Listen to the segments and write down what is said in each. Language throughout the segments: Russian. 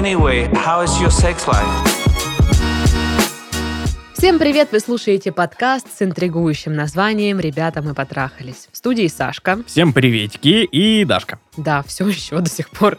Anyway, how is your sex life? Всем привет! Вы слушаете подкаст с интригующим названием «Ребята, мы потрахались». В студии Сашка. Всем приветики и Дашка. Да, все еще до сих пор.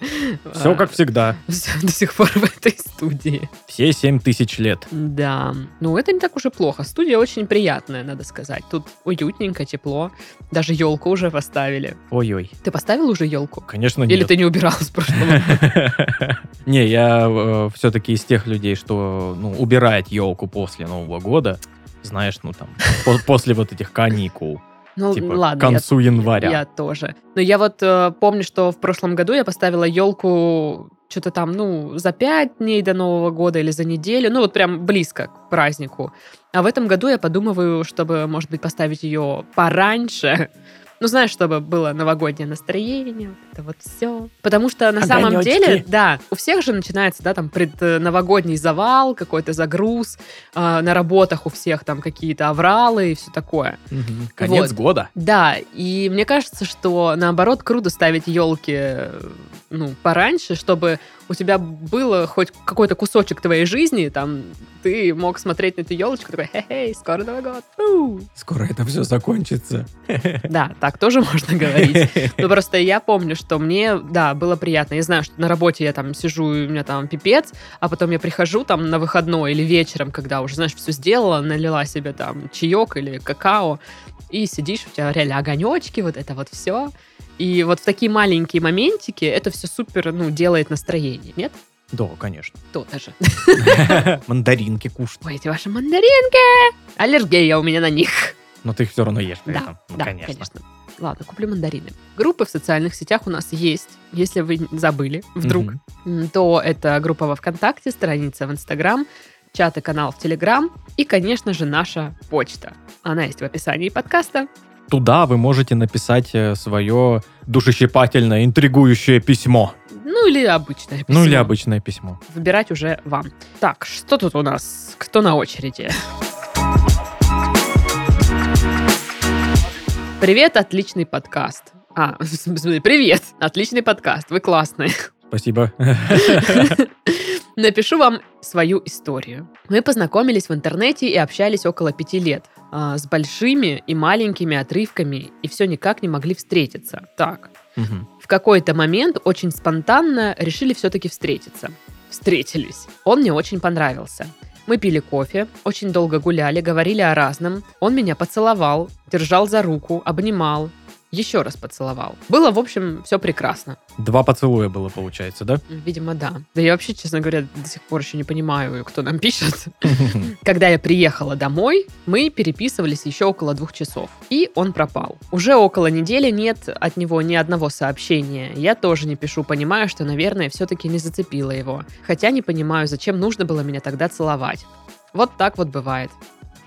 Все как всегда. Все до сих пор в этой студии. Все семь тысяч лет. Да. Ну, это не так уж и плохо. Студия очень приятная, надо сказать. Тут уютненько, тепло. Даже елку уже поставили. Ой-ой. Ты поставил уже елку? Конечно, Или нет. ты не убирал с прошлого? Не, я все-таки из тех людей, что ну, убирает елку после Нового года. Знаешь, ну там, по- после вот этих каникул. Ну, Типа ладно. к концу я, января. Я тоже. Но я вот э, помню, что в прошлом году я поставила елку что-то там, ну, за пять дней до Нового года или за неделю. Ну, вот прям близко к празднику. А в этом году я подумываю, чтобы, может быть, поставить ее пораньше. Ну, знаешь, чтобы было новогоднее настроение, вот это вот все. Потому что на самом Огонёчки. деле, да, у всех же начинается, да, там, предновогодний завал, какой-то загруз, а, на работах у всех там какие-то авралы и все такое. Мгм. Конец Вот. года. Да, и мне кажется, что наоборот круто ставить елки ну, пораньше, чтобы у тебя было хоть какой-то кусочек твоей жизни, там ты мог смотреть на эту елочку, такой, хе-хей, скоро Новый год. у». Скоро это все закончится. Да, так тоже можно говорить. Ну, просто я помню, что мне, да, было приятно. Я знаю, что на работе я там сижу, и у меня там пипец, а потом я прихожу там на выходной или вечером, когда уже, знаешь, все сделала, налила себе там чаек или какао, и сидишь, у тебя реально огонечки, вот это вот все. И вот в такие маленькие моментики это все супер, ну, делает настроение, нет? Да, конечно. То-то же. Мандаринки кушать. Ой, эти ваши мандаринки! Аллергия у меня на них. Но ты их все равно ешь при Да, этом. Ну, да, конечно. Ладно, куплю мандарины. Группы в социальных сетях у нас есть. Если вы забыли вдруг, м, то это группа во ВКонтакте, страница в Инстаграм, чат и канал в Телеграм и, конечно же, наша почта. Она есть в описании подкаста. Туда вы можете написать свое душещипательное, интригующее письмо. Ну или обычное письмо. Ну или обычное письмо. Выбирать уже вам. Так, что тут у нас? Кто на очереди? Привет, отличный подкаст. А, в смысле, привет, отличный подкаст, вы классные. Спасибо. Напишу вам свою историю. Мы познакомились в интернете и общались около пяти лет. А, с большими и маленькими отрывками, и все никак не могли встретиться. Так, Мгм. в какой-то момент очень спонтанно решили все-таки встретиться. Встретились. Он мне очень понравился. Мы пили кофе, очень долго гуляли, говорили о разном. Он меня поцеловал, держал за руку, обнимал, еще раз поцеловал. Было, в общем, все прекрасно. Два поцелуя было, получается, да? Видимо, да. Да я вообще, честно говоря, до сих пор еще не понимаю, кто нам пишет. Когда я приехала домой, мы переписывались еще около двух часов. И он пропал. Уже около недели нет от него ни одного сообщения. Я тоже не пишу, понимаю, что, наверное, все-таки не зацепила его. Хотя не понимаю, зачем нужно было меня тогда целовать. Вот так вот бывает.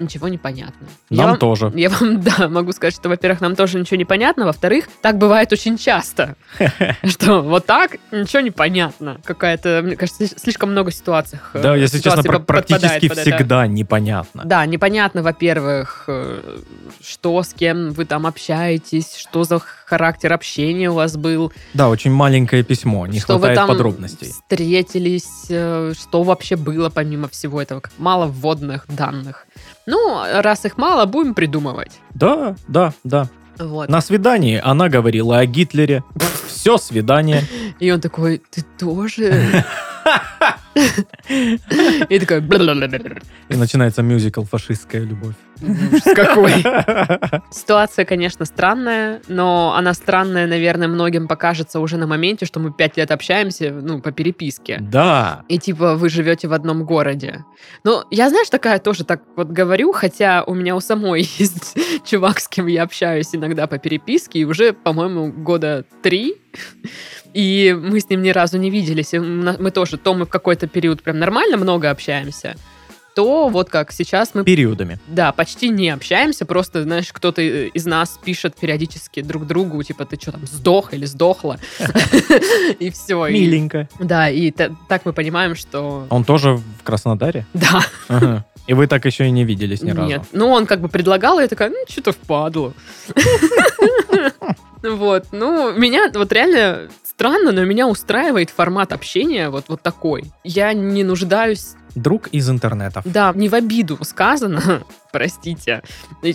Ничего не понятно. Я Нам вам- тоже. Я вам, да, могу сказать, что, во-первых, нам тоже ничего не понятно, во-вторых, так бывает очень часто. Что вот так ничего не понятно. Какая-то, мне кажется, слиш- слишком много ситуаций. э, Да, если честно, практически всегда непонятно. Да, непонятно, во-первых, э, что с кем вы там общаетесь, что за характер общения у вас был, Да, очень маленькое письмо, не что вы хватает там подробностей. встретились, э, что вообще было помимо всего этого, как мало вводных данных. Ну, раз их мало, будем придумывать. Да, да, да. Вот. На свидании она говорила о Гитлере. Все свидание. И он такой, ты тоже? И такой. И начинается мюзикл «Фашистская любовь». Какой. Ситуация, конечно, странная, но она странная, наверное, многим покажется уже на моменте, что мы пять лет общаемся, ну, по переписке. Да. И типа вы живете в одном городе. Ну, я, знаешь, такая тоже так вот говорю, хотя у меня у самой есть чувак, с кем я общаюсь иногда по переписке, и уже, по-моему, года три. И мы с ним ни разу не виделись. И мы тоже, то мы в какой-то период прям нормально много общаемся, то вот как сейчас мы Периодами. да, почти не общаемся, просто, знаешь, кто-то э, из нас пишет периодически друг другу, типа, ты что там, сдох или сдохла? И все. Миленько. Да, и та- так мы понимаем, что... Он тоже в Краснодаре? Да. И вы так еще и не виделись ни нет. разу. Ну, он как бы предлагал, и я такая, ну, что-то впадло. Вот, ну, меня вот реально странно, но меня устраивает формат общения вот, вот такой. Я не нуждаюсь Друг из интернетов. Да, не в обиду сказано, простите,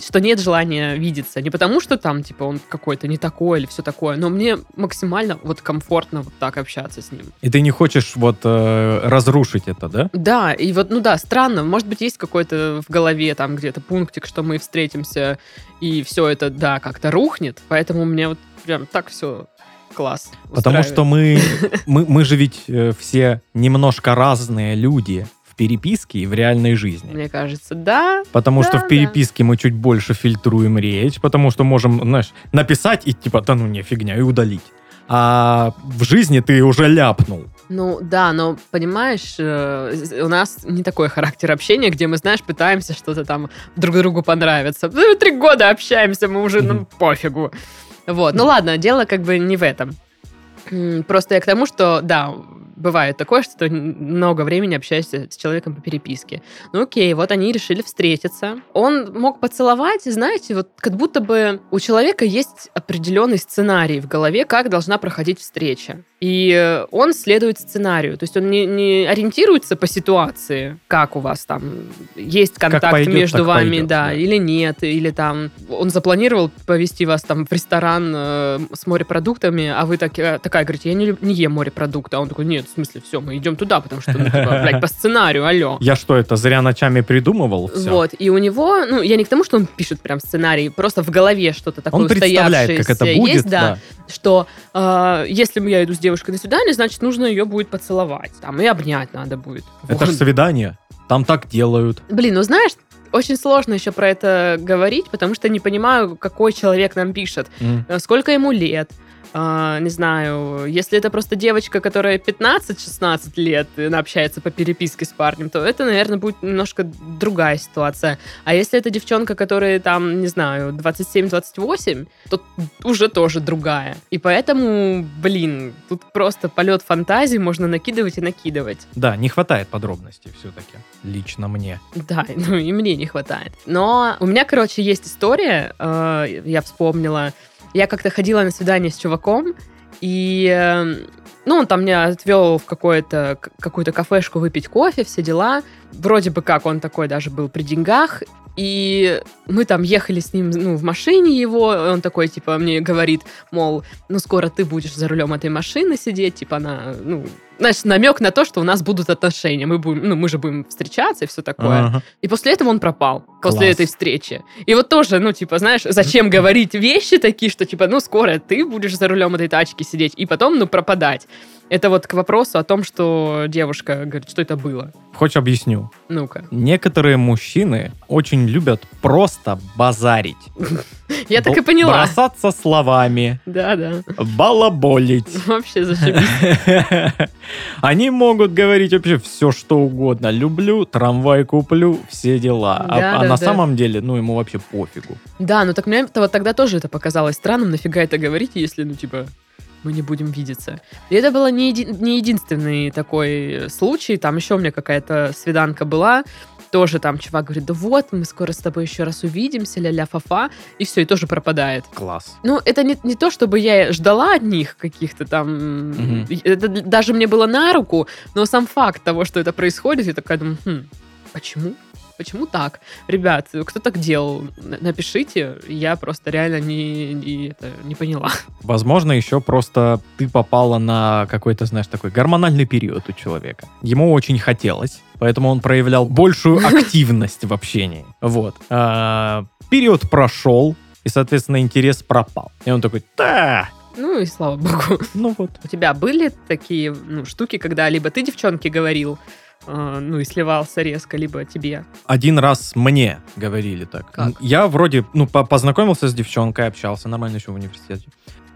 что нет желания видеться. Не потому, что там, типа, он какой-то не такой или все такое, но мне максимально вот комфортно вот так общаться с ним. И ты не хочешь вот э, разрушить это, да? Да, и вот, ну да, странно. Может быть, есть какой-то в голове там где-то пунктик, что мы встретимся, и все это, да, как-то рухнет. Поэтому мне вот прям так все класс. Потому что мы, мы, мы же ведь э, все немножко разные люди переписке и в реальной жизни. Мне кажется, да. Потому Да, что в да. переписке мы чуть больше фильтруем речь, потому что можем, знаешь, написать и типа, да ну не, фигня, и удалить. А в жизни ты уже ляпнул. Ну да, но понимаешь, э, у нас не такой характер общения, где мы, знаешь, пытаемся что-то там друг другу понравиться. Ну, Три года общаемся, мы уже, ну, Мгм. пофигу. Вот, ну ладно, дело как бы не в этом. Просто я к тому, что, да, бывает такое, что ты много времени общаешься с человеком по переписке. Ну окей, вот они решили встретиться. Он мог поцеловать, знаете, вот как будто бы у человека есть определенный сценарий в голове, как должна проходить встреча. И э, он следует сценарию. То есть он не, не ориентируется по ситуации, как у вас там есть контакт пойдет, между вами, пойдет, да, да. или нет, или там он запланировал повести вас там в ресторан э, с морепродуктами, а вы так, э, такая говорите, я не, не ем морепродукты. А он такой, нет, в смысле, все, мы идем туда, потому что, ну, типа, блядь, по сценарию, алло. Я что, это зря ночами придумывал? Всё? Вот, и у него, ну, я не к тому, что он пишет прям сценарий, просто в голове что-то такое Он представляет, как это будет, есть, да, да. что э, если я иду с девушкой на свидание, значит, нужно ее будет поцеловать, там, и обнять надо будет. Это же Вот. свидание. Там так делают. Блин, ну знаешь, очень сложно еще про это говорить, потому что не понимаю, какой человек нам пишет, э, сколько ему лет, а, не знаю, если это просто девочка, которая 15-16 лет, и она общается по переписке с парнем, то это, наверное, будет немножко другая ситуация. А если это девчонка, которая там, не знаю, 27-28, то уже тоже другая. И поэтому, блин, тут просто полет фантазии можно накидывать и накидывать. Да, не хватает подробностей все-таки. Лично мне. Да, ну и мне не хватает. Но у меня, короче, есть история, э, я вспомнила. Я как-то ходила на свидание с чуваком, и, э, ну, он там меня отвел в какое-то, какую-то кафешку выпить кофе, все дела. Вроде бы как он такой даже был при деньгах. И мы там ехали с ним, ну, в машине его, и он такой, типа, мне говорит, мол, ну, скоро ты будешь за рулем этой машины сидеть, типа, она, ну, знаешь, намек на то, что у нас будут отношения, мы будем, ну, мы же будем встречаться и все такое. Ага. И после этого он пропал, после Класс. этой встречи. И вот тоже, ну, типа, знаешь, зачем говорить вещи такие, что, типа, ну, скоро ты будешь за рулем этой тачки сидеть, и потом, ну, пропадать. Это вот к вопросу о том, что девушка говорит, что это было. Хочешь объясню? Ну-ка. Некоторые мужчины очень любят просто базарить. Я так и поняла. Бросаться словами, Да-да. балаболить. Вообще зашибись. Они могут говорить вообще все, что угодно. Люблю, трамвай куплю, все дела. А- а на самом деле, ну, ему вообще пофигу. Да, ну так мне вот тогда тоже это показалось странным. Нафига это говорить, если, ну, типа, мы не будем видеться. И это было не, еди- не единственный такой случай. Там еще у меня какая-то свиданка была. Тоже там чувак говорит, да вот, мы скоро с тобой еще раз увидимся, ля-ля фа-фа. И все, и тоже пропадает. Класс. Ну, это не, не то, чтобы я ждала от них каких-то там... Мгм. Это даже мне было на руку, но сам факт того, что это происходит, я такая думаю, «Хм, почему? Почему так? Ребят, кто так делал? Напишите. Я просто реально не, не, это, не поняла. Возможно, еще просто ты попала на какой-то, знаешь, такой гормональный период у человека. Ему очень хотелось, поэтому он проявлял большую активность в общении. Вот. А, Период прошел, и, соответственно, интерес пропал. И он такой, да, Ну и слава богу. ну вот. У тебя были такие ну, штуки, когда либо ты девчонке говорил, э, ну и сливался резко, либо тебе? Один раз мне говорили так. Как? Я вроде, ну, по- познакомился с девчонкой, общался нормально еще в университете.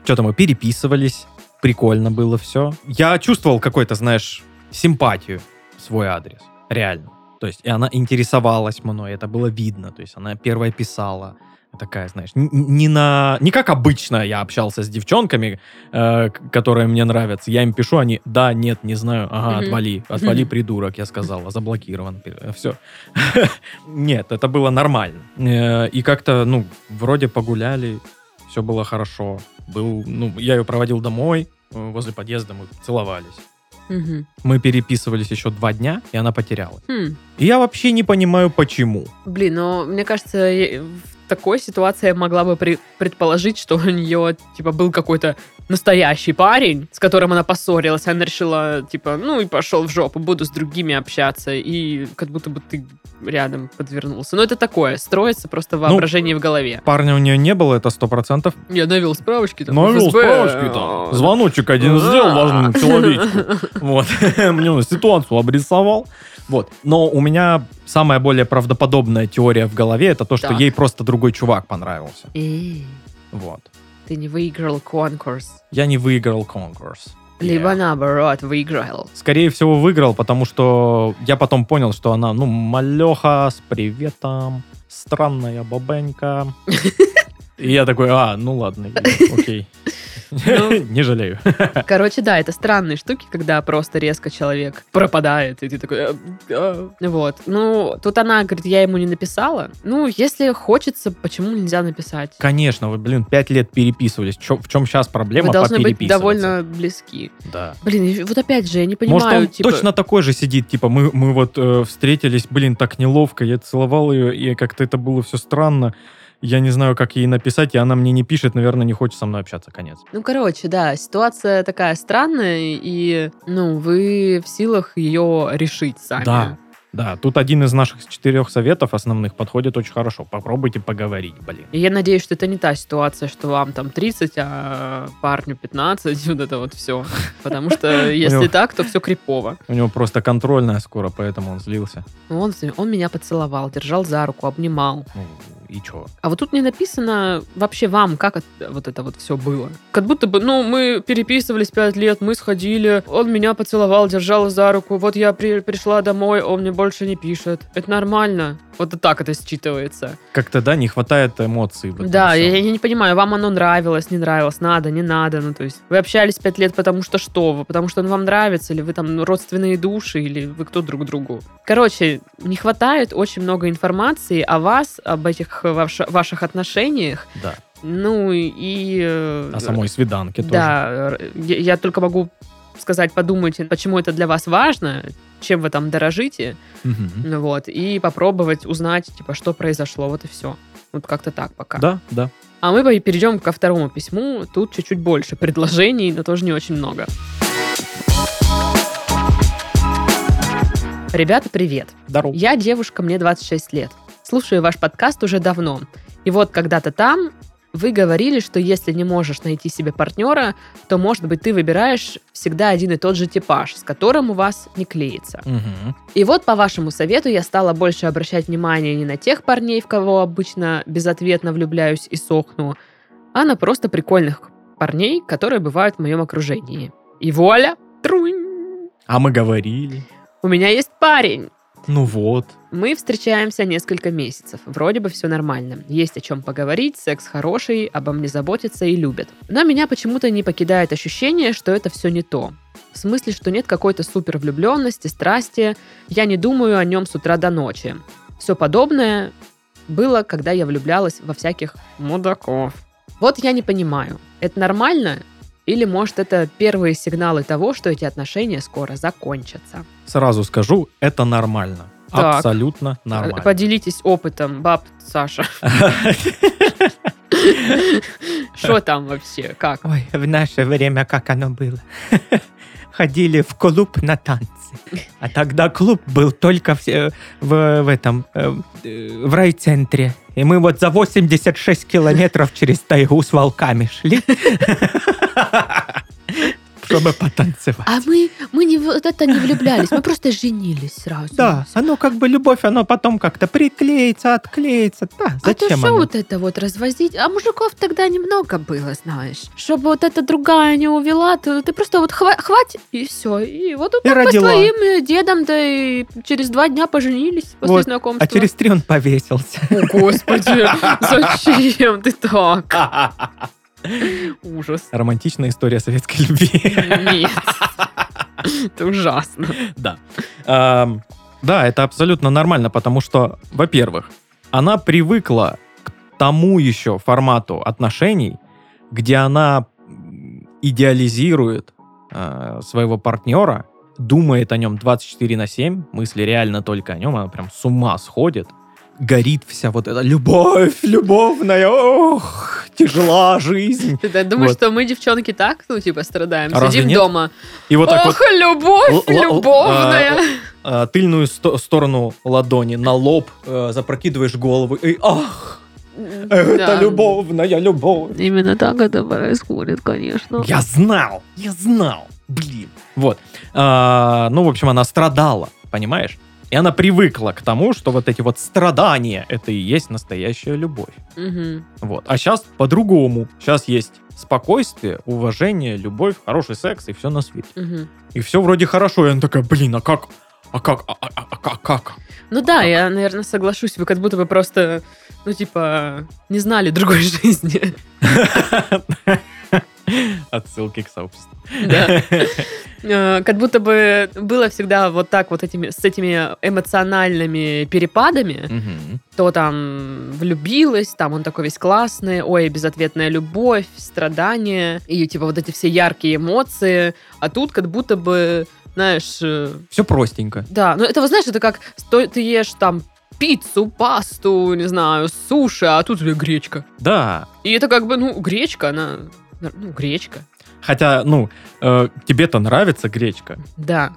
Что-то мы переписывались, прикольно было все. Я чувствовал какой-то, знаешь, симпатию в свой адрес. Реально. То есть, и она интересовалась мной, это было видно. То есть, она первая писала. Такая, знаешь, не на... Не как обычно я общался с девчонками, э, которые мне нравятся. Я им пишу, они, да, нет, не знаю, ага, Мгм. отвали, отвали, Мгм. придурок, я сказала, заблокирован. Все. Нет, это было нормально. Э, И как-то, ну, вроде погуляли, все было хорошо. Был, ну, я ее проводил домой, э, возле подъезда мы целовались. Мгм. Мы переписывались еще два дня, и она потерялась. Хм. И я вообще не понимаю, почему. Блин, ну, мне кажется, такой ситуации я могла бы при- предположить, что у нее, типа, был какой-то настоящий парень, с которым она поссорилась, она решила, типа, ну и пошел в жопу, буду с другими общаться, и как будто бы ты рядом подвернулся. Но это такое, строится просто воображение в голове. Парня у нее не было, это сто процентов. Я навел справочки там. Навел ФСБ, справочки там. Звоночек один сделал важному человечку. Вот. Мне ситуацию обрисовал. Вот. Но у меня самая более правдоподобная теория в голове это то, что Так. ей просто другой чувак понравился. Вот. Ты не выиграл конкурс. Я не выиграл конкурс. Либо Yeah. наоборот, выиграл. Скорее всего, выиграл, потому что я потом понял, что она, ну, малеха с приветом, странная бабенька. И я такой, а, ну ладно, окей. Ну. Не жалею. Короче, да, это странные штуки, когда просто резко человек пропадает, и ты такой... «А, а». Вот. Ну, тут она говорит, я ему не написала. Ну, если хочется, почему нельзя написать? Конечно, вы, блин, пять лет переписывались. Чё- в чем сейчас проблема Вы должны быть довольно близки. Да. Блин, вот опять же, я не понимаю, Может, он типа... точно такой же сидит, типа, мы, мы вот э, встретились, блин, так неловко, я целовал ее, и как-то это было все странно. Я не знаю, как ей написать, и она мне не пишет, наверное, не хочет со мной общаться, конец. Ну, короче, да, ситуация такая странная, и, ну, вы в силах ее решить сами. Да. Да, тут один из наших четырех советов основных подходит очень хорошо. Попробуйте поговорить, блин. И я надеюсь, что это не та ситуация, что вам там 30, а парню 15, вот это вот все. Потому что если так, то все крипово. У него просто контрольная скоро, поэтому он злился. Он, он меня поцеловал, держал за руку, обнимал. И чё? А вот тут не написано вообще вам, как это- вот это вот все было. Как будто бы, ну, мы переписывались пять лет, мы сходили, он меня поцеловал, держал за руку, вот я при- пришла домой, он мне больше не пишет. Это нормально. Вот так это считывается. Как-то, да, не хватает эмоций. Да, я, я не понимаю, вам оно нравилось, не нравилось, надо, не надо. Ну, то есть вы общались пять лет, потому что что? Вы, потому что он вам нравится, или вы там родственные души, или вы кто друг другу. Короче, не хватает очень много информации о вас, об этих ваш- ваших отношениях. Да. Ну и... э, О самой свиданке тоже. Да, я, я только могу сказать, подумайте, почему это для вас важно, чем вы там дорожите, ну вот, и попробовать узнать, типа, что произошло, вот и все. Вот как-то так пока. Да, да. А мы перейдем ко второму письму. Тут чуть-чуть больше предложений, но тоже не очень много. Ребята, привет. Здорово. Я девушка, мне 26 лет. Слушаю ваш подкаст уже давно. И вот когда-то там вы говорили, что если не можешь найти себе партнера, то, может быть, ты выбираешь всегда один и тот же типаж, с которым у вас не клеится. Мгм. И вот по вашему совету я стала больше обращать внимание не на тех парней, в кого обычно безответно влюбляюсь и сохну, а на просто прикольных парней, которые бывают в моем окружении. И вуаля! Трунь! А мы говорили. У меня есть парень! Ну вот. Мы встречаемся несколько месяцев. Вроде бы все нормально. Есть о чем поговорить, секс хороший, обо мне заботятся и любят. Но меня почему-то не покидает ощущение, что это все не то. В смысле, что нет какой-то супер влюбленности, страсти. Я не думаю о нем с утра до ночи. Все подобное было, когда я влюблялась во всяких мудаков. Вот я не понимаю, это нормально? Или, может, это первые сигналы того, что эти отношения скоро закончатся? Сразу скажу, это нормально. Так. Абсолютно нормально. Поделитесь опытом, баб Саша. Что там вообще? Как? Ой, в наше время как оно было? Ходили в клуб на танцы. А тогда клуб был только в, э, в, в этом, э, э, в райцентре. И мы вот за 86 километров через тайгу с волками шли, чтобы потанцевать. А мы, мы не, вот это не влюблялись, мы просто женились сразу. Да, оно как бы любовь, оно потом как-то приклеится, отклеится. Да, А то зачем что вот это вот развозить? А мужиков тогда немного было, знаешь. Чтобы вот эта другая не увела, то ты просто вот хва- хватит, и все. И вот И мы с твоим э, дедом, да и через два дня поженились после Вот, знакомства. А через три он повесился. О, господи, зачем ты так? Ужас. Романтичная история советской любви. Нет. Это ужасно. Да. Да, это абсолютно нормально, потому что, во-первых, она привыкла к тому еще формату отношений, где она идеализирует э, своего партнера, думает о нем 24 на 7, мысли реально только о нем, она прям с ума сходит, горит вся вот эта любовь, любовная, ох, тяжела жизнь. Ты да, думаешь, Вот. что мы, девчонки, так, ну, типа, страдаем? А Сидим нет? дома. И вот так вот Ох, любовь л- любовная. э, тыльную сто- сторону ладони на лоб э, запрокидываешь голову, и ах, это Да. любовная любовь. Именно так это происходит, конечно. Я знал, я знал, блин. Вот. А, ну, в общем, она страдала, понимаешь? И она привыкла к тому, что вот эти вот страдания, это и есть настоящая любовь. Мгм. Вот. А сейчас по-другому. Сейчас есть спокойствие, уважение, любовь, хороший секс и все на свете. Мгм. И все вроде хорошо. И она такая, блин, а как? А как? А, а- а- а как? как? Ну да, я, наверное, соглашусь. Вы как будто бы просто, ну, типа, не знали другой жизни. Отсылки к сообществу. Да. Э, Как будто бы было всегда вот так вот этими, с этими эмоциональными перепадами. Мгм. То там влюбилась, там он такой весь классный, ой, безответная любовь, страдания, и типа вот эти все яркие эмоции. А тут как будто бы, знаешь, э, Все простенько. да, ну это, вот знаешь, это как сто- ты ешь там пиццу, пасту, не знаю, суши, а тут у тебя гречка. Да. И это как бы, ну, гречка, она, ну, гречка. Хотя, ну, э, тебе-то нравится гречка. Да,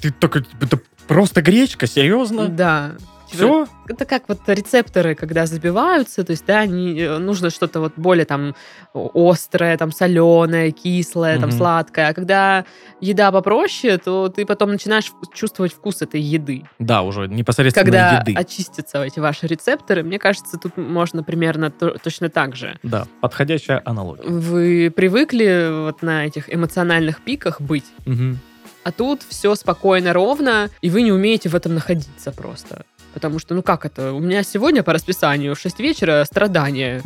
Ты такой, это просто гречка, серьезно? да. Все? Это как вот рецепторы, когда забиваются, то есть, да, не, э, нужно что-то вот более там острое, там соленое, кислое, там Мгм. сладкое. А когда еда попроще, то ты потом начинаешь чувствовать вкус этой еды. Да, уже непосредственно Когда еды. очистятся эти ваши рецепторы, мне кажется, тут можно примерно то- точно так же. Да, подходящая аналогия. Вы привыкли вот на этих эмоциональных пиках быть, Мгм. а тут все спокойно, ровно, и вы не умеете в этом находиться просто. Потому что, ну как это? У меня сегодня по расписанию в 6 вечера страдания.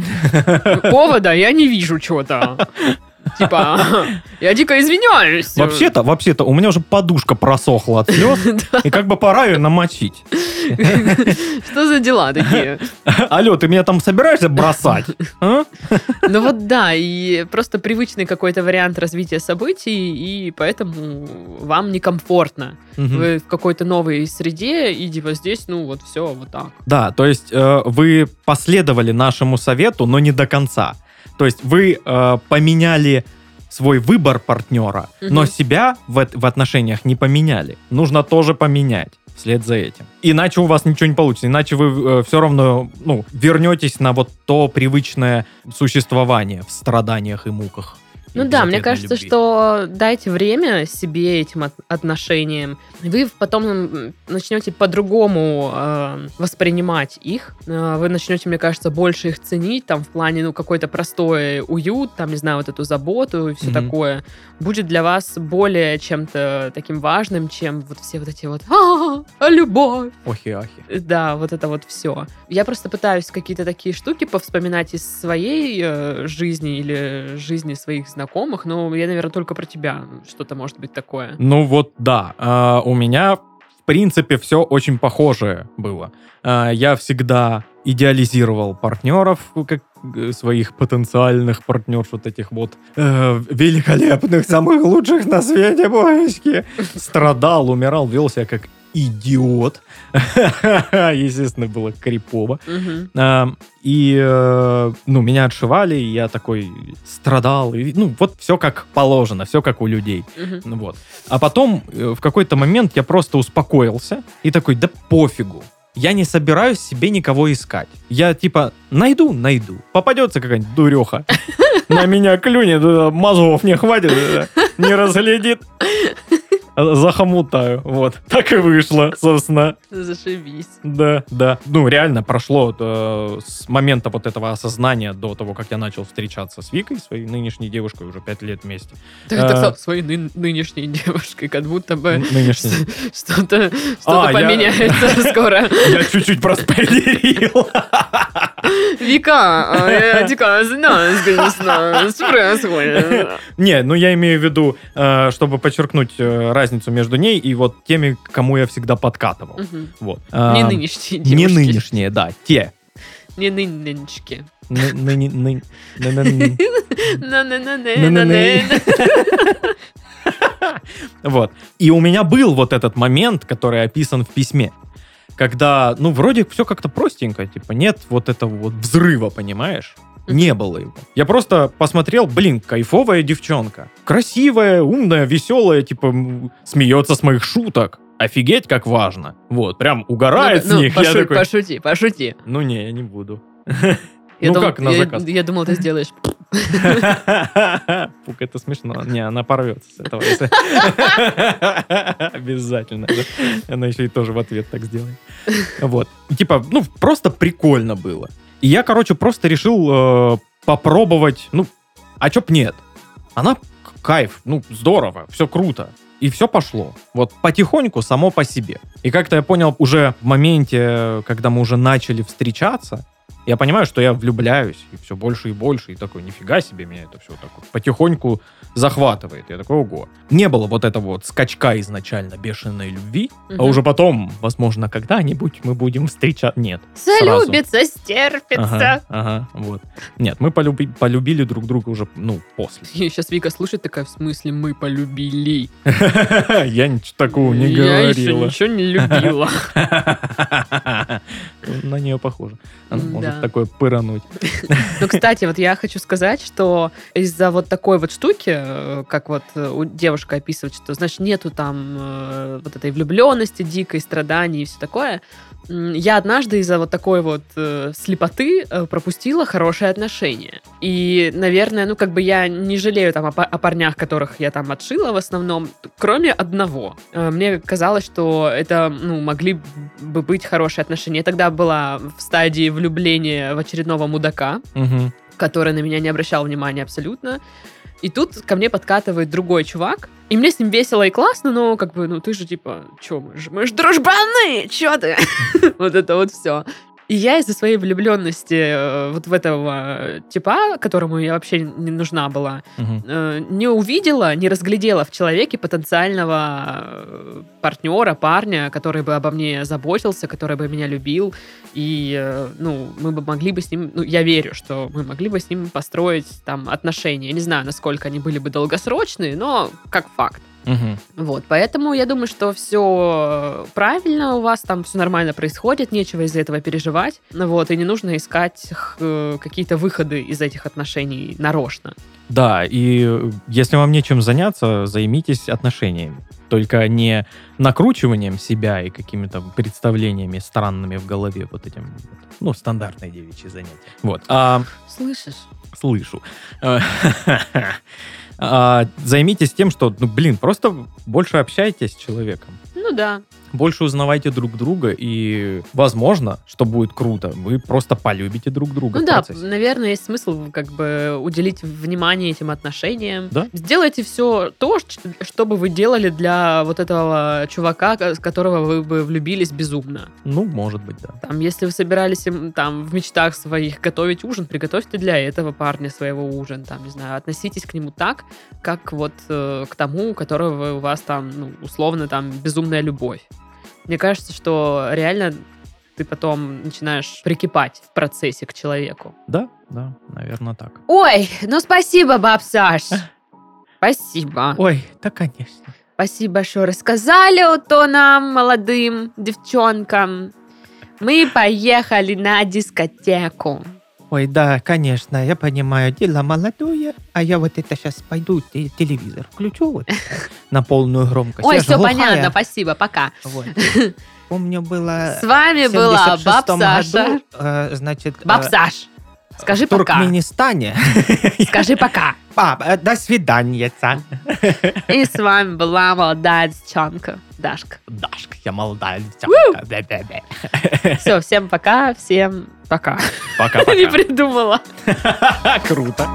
Повода я не вижу чего-то. Типа, я дико извиняюсь. Вообще-то, вообще-то, у меня уже подушка просохла от слез, и как бы пора ее намочить. Что за дела такие? Алло, ты меня там собираешься бросать? А? Ну вот да, и просто привычный какой-то вариант развития событий, и поэтому вам некомфортно. Вы в какой-то новой среде, и типа здесь, ну вот все вот так. Да, то есть э, вы последовали нашему совету, но не до конца. То есть вы э, поменяли свой выбор партнера, но Мгм. себя в, в отношениях не поменяли. Нужно тоже поменять вслед за этим. Иначе у вас ничего не получится. Иначе вы все равно ну, вернетесь на вот то привычное существование в страданиях и муках. Ну да, мне кажется, любви. что дайте время себе этим от- отношениям. Вы потом начнете по-другому э, воспринимать их. Э, вы начнете, мне кажется, больше их ценить, там, в плане, ну, какой-то простой уют, там, не знаю, вот эту заботу и все Мгм. такое. Будет для вас более чем-то таким важным, чем вот все вот эти вот «А, а, любовь, Охи-ахи. да, вот это вот все. Я просто пытаюсь какие-то такие штуки повспоминать из своей э, жизни или жизни своих знакомых, но я, наверное, только про тебя что-то может быть такое. Ну вот да, а, у меня в принципе все очень похожее было. А, я всегда идеализировал партнеров, как э, своих потенциальных партнерш вот этих вот э, великолепных, самых лучших на свете, божечки. Страдал, умирал, вел себя как идиот. Естественно, было крипово. И, э, ну, меня отшивали, и я такой страдал. И, ну, вот все как положено, все как у людей. Ну Вот. А потом э, в какой-то момент я просто успокоился и такой, да пофигу. Я не собираюсь себе никого искать. Я типа найду, найду. Попадется какая-нибудь дуреха. На меня клюнет, э, мозгов не хватит, не разглядит. Захомутаю. Вот. Так и вышло, собственно. Зашибись. Да, да. Ну, реально прошло э, с момента вот этого осознания до того, как я начал встречаться с Викой, своей нынешней девушкой, уже пять лет вместе. Ты А. сказал своей ны- нынешней девушкой, как будто бы Нынешней. что-то что-то А, я- поменяется скоро. Я чуть-чуть проспойлерил. Вика, а я дико знаю, конечно, что происходит. Не, ну я имею в виду, э, чтобы подчеркнуть э, разницу между ней и вот теми, кому я всегда подкатывал. Мгм. Вот. Не А, нынешние Не девушки. нынешние, да, те. Не нынчики. Ны- ныне- ны- ны- ны- ны. На-на-на-на-на-на. Вот. И у меня был вот этот момент, который описан в письме, когда, ну, вроде все как-то простенько, типа, нет вот этого вот взрыва, понимаешь? Не было его. Я просто посмотрел, блин, кайфовая девчонка. Красивая, умная, веселая, типа, смеется с моих шуток. Офигеть, как важно. Вот, прям угорает Ну, с ну, них. Я пошу- такой, Пошути, пошути. ну не, я не буду. Я Ну дум- как на я- заказ? Я думал, ты сделаешь. Пук, это смешно. Не, она порвется с этого. Обязательно. Она еще и тоже в ответ так сделает. Вот. Типа, ну, просто прикольно было. И я, короче, просто решил э, попробовать, ну, а чё б нет? Она кайф, ну, здорово, все круто. И все пошло. Вот потихоньку, само по себе. И как-то я понял уже в моменте, когда мы уже начали встречаться, я понимаю, что я влюбляюсь, и все больше и больше, и такой, нифига себе, меня это все так вот потихоньку захватывает. Я такой, ого. Не было вот этого вот скачка изначально бешеной любви, а Мгм. уже потом, возможно, когда-нибудь мы будем встречаться. Нет. сразу. Залюбится, стерпится. Ага, ага, вот. Нет, мы полюби- полюбили друг друга уже, ну, после. Сейчас Вика слушает такая, в смысле, мы полюбили. Я ничего такого не Я еще говорила. ничего не любила. На нее похоже. Она Да. такое пырануть. Ну, кстати, вот я хочу сказать, что из-за вот такой вот штуки, э, как вот э, девушка описывает, что, значит, нету там э, вот этой влюбленности, дикой страданий и все такое, я однажды из-за вот такой вот э, слепоты э, пропустила хорошие отношения. И, наверное, ну, как бы я не жалею там о, о парнях, которых я там отшила в основном, кроме одного. Э, Мне казалось, что это, ну, могли бы быть хорошие отношения. Я тогда была в стадии влюбления в очередного мудака, Мгм. который на меня не обращал внимания абсолютно. И тут ко мне подкатывает другой чувак, и мне с ним весело и классно, но как бы, ну ты же типа, чё, мы же, мы же дружбаны, чё ты? Вот это вот все. И я из-за своей влюбленности э, вот в этого типа, которому я вообще не нужна была, э, не увидела, не разглядела в человеке потенциального э, партнера, парня, который бы обо мне заботился, который бы меня любил. И, ну, мы бы могли бы с ним, ну, я верю, что мы могли бы с ним построить там отношения. Я не знаю, насколько они были бы долгосрочные, но как факт. Вот, поэтому я думаю, что все правильно у вас, там все нормально происходит, нечего из-за этого переживать, вот, и не нужно искать э, какие-то выходы из этих отношений нарочно. Да, и э, если вам нечем заняться, займитесь отношениями. Только не накручиванием себя и какими-то представлениями странными в голове, вот этим, ну, стандартные девичьи занятия. Вот. А, Слышишь? Слышу. Э, а, Займитесь тем, что, ну, блин, просто больше общайтесь с человеком. Ну да. Больше узнавайте друг друга, и, возможно, что будет круто, вы просто полюбите друг друга Ну да, процессе. наверное, есть смысл как бы уделить внимание этим отношениям. Да. Сделайте все то, что бы вы делали для вот этого чувака, с которого вы бы влюбились безумно. Ну, может быть, да. Там, если вы собирались им там в мечтах своих готовить ужин, приготовьте для этого парня своего ужин. Там, не знаю, относитесь к нему так, как вот э, к тому, у которого у вас там, ну, условно, там, безумная любовь. Мне кажется, что реально ты потом начинаешь прикипать в процессе к человеку. Да, да, наверное, так. Ой, ну спасибо, баб Саш. Спасибо. Ой, да, конечно. Спасибо, что рассказали то нам, молодым девчонкам. Мы поехали на дискотеку. Ой, да, конечно, я понимаю, дело молодое, а я вот это сейчас пойду те- телевизор включу вот на полную громкость. Ой, Я ж все глухая. понятно, спасибо, пока. Вот. Помню, было С вами в была 76 баб Саша. э, значит, Баб э, Саш, скажи в пока. Туркменистане. Скажи пока. Пап, э, до свидания. И с вами была молодая девчонка Дашка. Дашка, я молодая девчонка. Все, всем пока, всем пока. Не Пока-пока. придумала. Круто.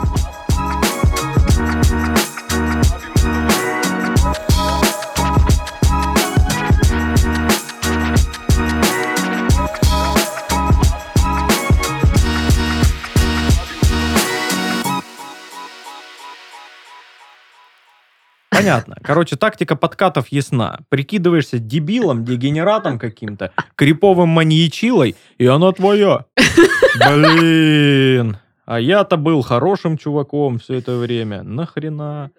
Понятно. Короче, тактика подкатов ясна. Прикидываешься дебилом, дегенератом каким-то, криповым маньячилой, и она твоя. Блин. А я-то был хорошим чуваком все это время. Нахрена?